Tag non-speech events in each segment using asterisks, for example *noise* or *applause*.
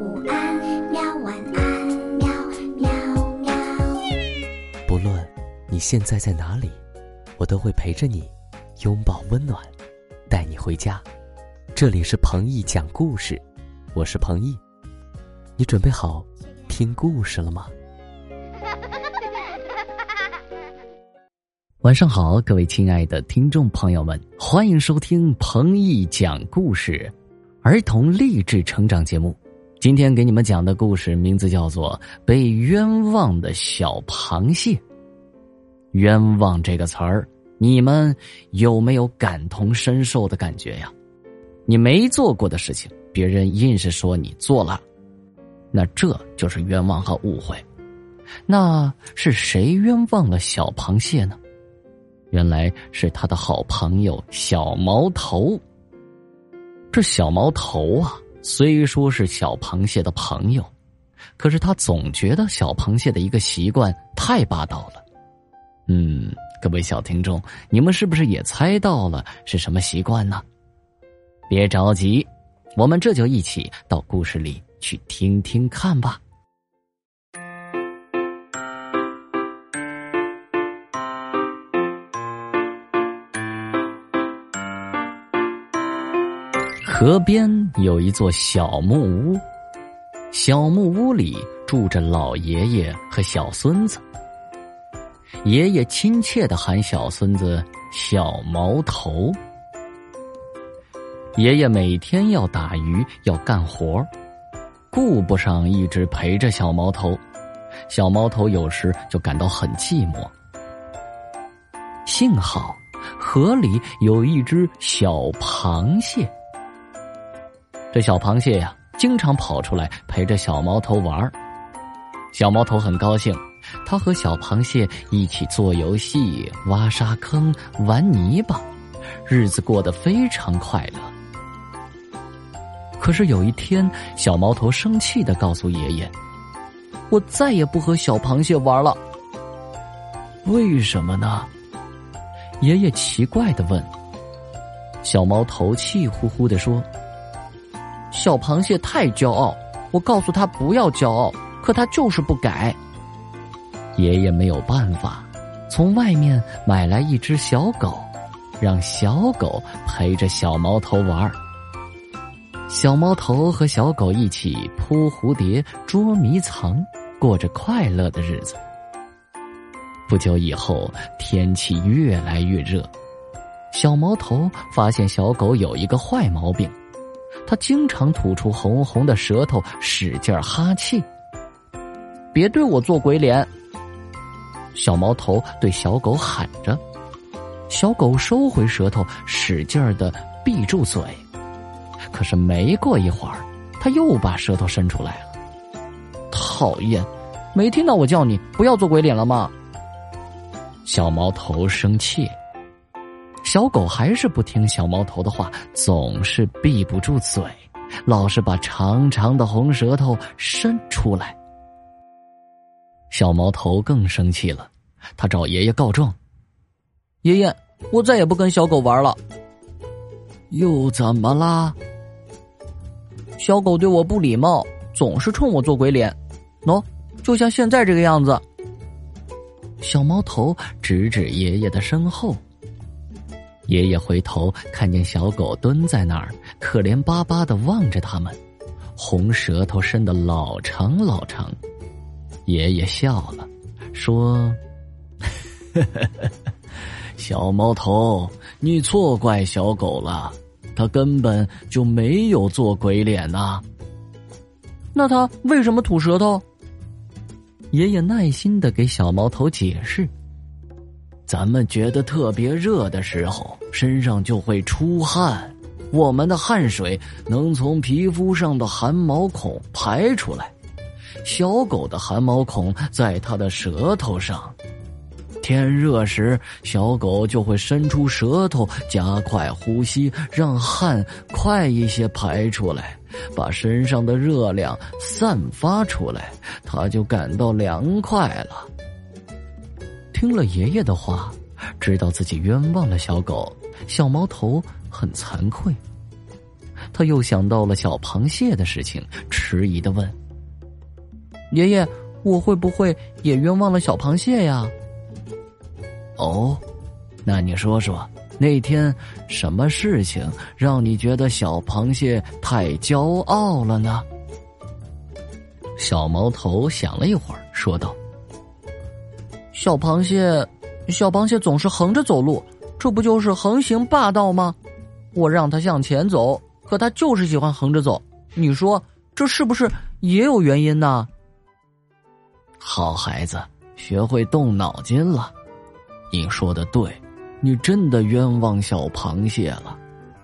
午安，喵晚安，喵喵喵。不论你现在在哪里，我都会陪着你，拥抱温暖，带你回家。这里是彭毅讲故事，我是彭毅，你准备好听故事了吗？*laughs* 晚上好，各位亲爱的听众朋友们，欢迎收听彭毅讲故事，儿童励志成长节目。今天给你们讲的故事名字叫做《被冤枉的小螃蟹》。冤枉这个词儿，你们有没有感同身受的感觉呀？你没做过的事情，别人硬是说你做了，那这就是冤枉和误会。那是谁冤枉了小螃蟹呢？原来是他的好朋友小毛头。这小毛头啊，虽说是小螃蟹的朋友，可是他总觉得小螃蟹的一个习惯太霸道了。嗯，各位小听众，你们是不是也猜到了是什么习惯呢？别着急，我们这就一起到故事里去听听看吧。河边有一座小木屋，小木屋里住着老爷爷和小孙子。爷爷亲切的喊小孙子“小毛头”。爷爷每天要打鱼，要干活，顾不上一直陪着小毛头。小毛头有时就感到很寂寞。幸好河里有一只小螃蟹。这小螃蟹呀，经常跑出来陪着小毛头玩小毛头很高兴，他和小螃蟹一起做游戏、挖沙坑、玩泥巴，日子过得非常快乐。可是有一天，小毛头生气的告诉爷爷：“我再也不和小螃蟹玩了。”为什么呢？爷爷奇怪的问。小毛头气呼呼的说。小螃蟹太骄傲，我告诉他不要骄傲，可他就是不改。爷爷没有办法，从外面买来一只小狗，让小狗陪着小毛头玩。小毛头和小狗一起扑蝴蝶、捉迷藏，过着快乐的日子。不久以后，天气越来越热，小毛头发现小狗有一个坏毛病。他经常吐出红红的舌头，使劲哈气。别对我做鬼脸！小毛头对小狗喊着。小狗收回舌头，使劲的闭住嘴。可是没过一会儿，他又把舌头伸出来了。讨厌！没听到我叫你不要做鬼脸了吗？小毛头生气。小狗还是不听小毛头的话，总是闭不住嘴，老是把长长的红舌头伸出来。小毛头更生气了，他找爷爷告状：“爷爷，我再也不跟小狗玩了。”又怎么啦？小狗对我不礼貌，总是冲我做鬼脸，喏，就像现在这个样子。小毛头指指爷爷的身后。爷爷回头看见小狗蹲在那儿，可怜巴巴的望着他们，红舌头伸得老长老长。爷爷笑了，说：“ *laughs* 小毛头，你错怪小狗了，它根本就没有做鬼脸呐。那它为什么吐舌头？”爷爷耐心的给小毛头解释。咱们觉得特别热的时候，身上就会出汗，我们的汗水能从皮肤上的汗毛孔排出来。小狗的汗毛孔在它的舌头上，天热时，小狗就会伸出舌头，加快呼吸，让汗快一些排出来，把身上的热量散发出来，它就感到凉快了。听了爷爷的话，知道自己冤枉了小狗，小毛头很惭愧。他又想到了小螃蟹的事情，迟疑的问：“爷爷，我会不会也冤枉了小螃蟹呀？”哦，那你说说，那天什么事情让你觉得小螃蟹太骄傲了呢？小毛头想了一会儿，说道：“小螃蟹，小螃蟹总是横着走路，这不就是横行霸道吗？我让它向前走，可它就是喜欢横着走。你说这是不是也有原因呢？”好孩子，学会动脑筋了。你说的对，你真的冤枉小螃蟹了，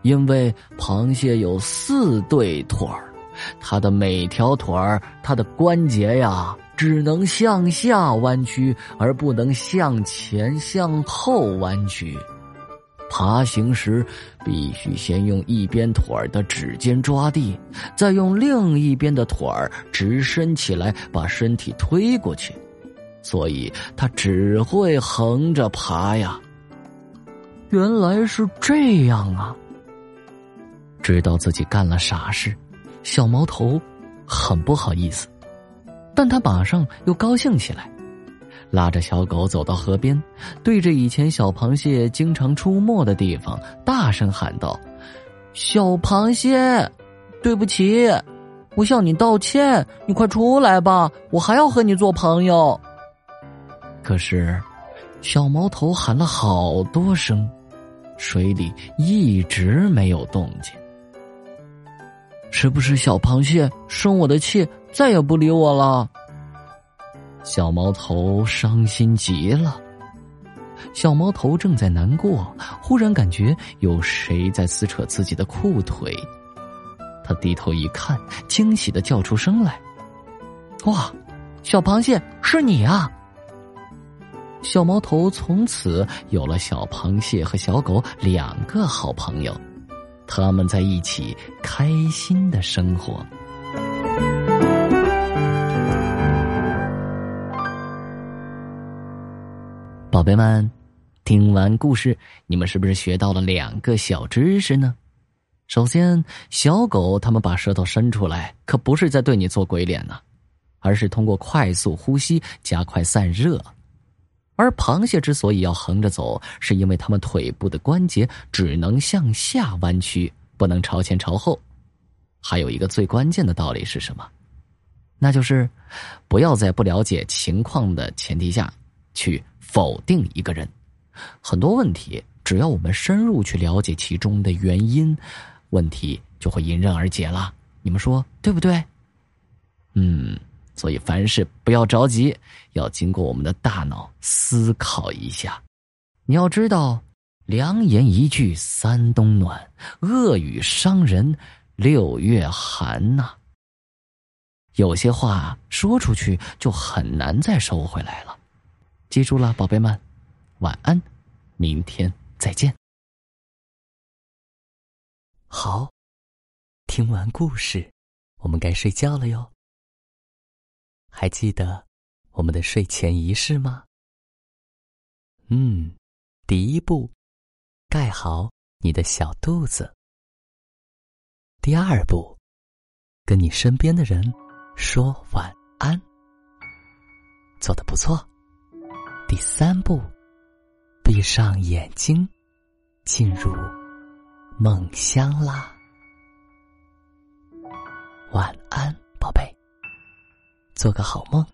因为螃蟹有四对腿儿，它的每条腿儿，它的关节呀，只能向下弯曲，而不能向前向后弯曲。爬行时，必须先用一边腿儿的指尖抓地，再用另一边的腿儿直伸起来，把身体推过去。所以，他只会横着爬呀。原来是这样啊！知道自己干了傻事，小毛头很不好意思，但他马上又高兴起来，拉着小狗走到河边，对着以前小螃蟹经常出没的地方大声喊道：“小螃蟹，对不起，我向你道歉，你快出来吧，我还要和你做朋友。”可是，小毛头喊了好多声，水里一直没有动静。是不是小螃蟹生我的气，再也不理我了？小毛头伤心极了。小毛头正在难过，忽然感觉有谁在撕扯自己的裤腿。他低头一看，惊喜的叫出声来：“哇，小螃蟹，是你啊！”小毛头从此有了小螃蟹和小狗两个好朋友，他们在一起开心的生活。宝贝们，听完故事，你们是不是学到了两个小知识呢？首先，小狗它们把舌头伸出来，可不是在对你做鬼脸呢，而是通过快速呼吸加快散热。而螃蟹之所以要横着走，是因为它们腿部的关节只能向下弯曲，不能朝前朝后。还有一个最关键的道理是什么？那就是不要在不了解情况的前提下去否定一个人。很多问题，只要我们深入去了解其中的原因，问题就会迎刃而解了。你们说对不对？嗯。所以凡事不要着急，要经过我们的大脑思考一下。你要知道，良言一句三冬暖，恶语伤人六月寒呐。有些话说出去就很难再收回来了。记住了，宝贝们，晚安，明天再见。好，听完故事，我们该睡觉了哟。还记得我们的睡前仪式吗？嗯，第一步，盖好你的小肚子。第二步，跟你身边的人说晚安。做的不错。第三步，闭上眼睛，进入梦乡啦。晚安，宝贝。做个好梦。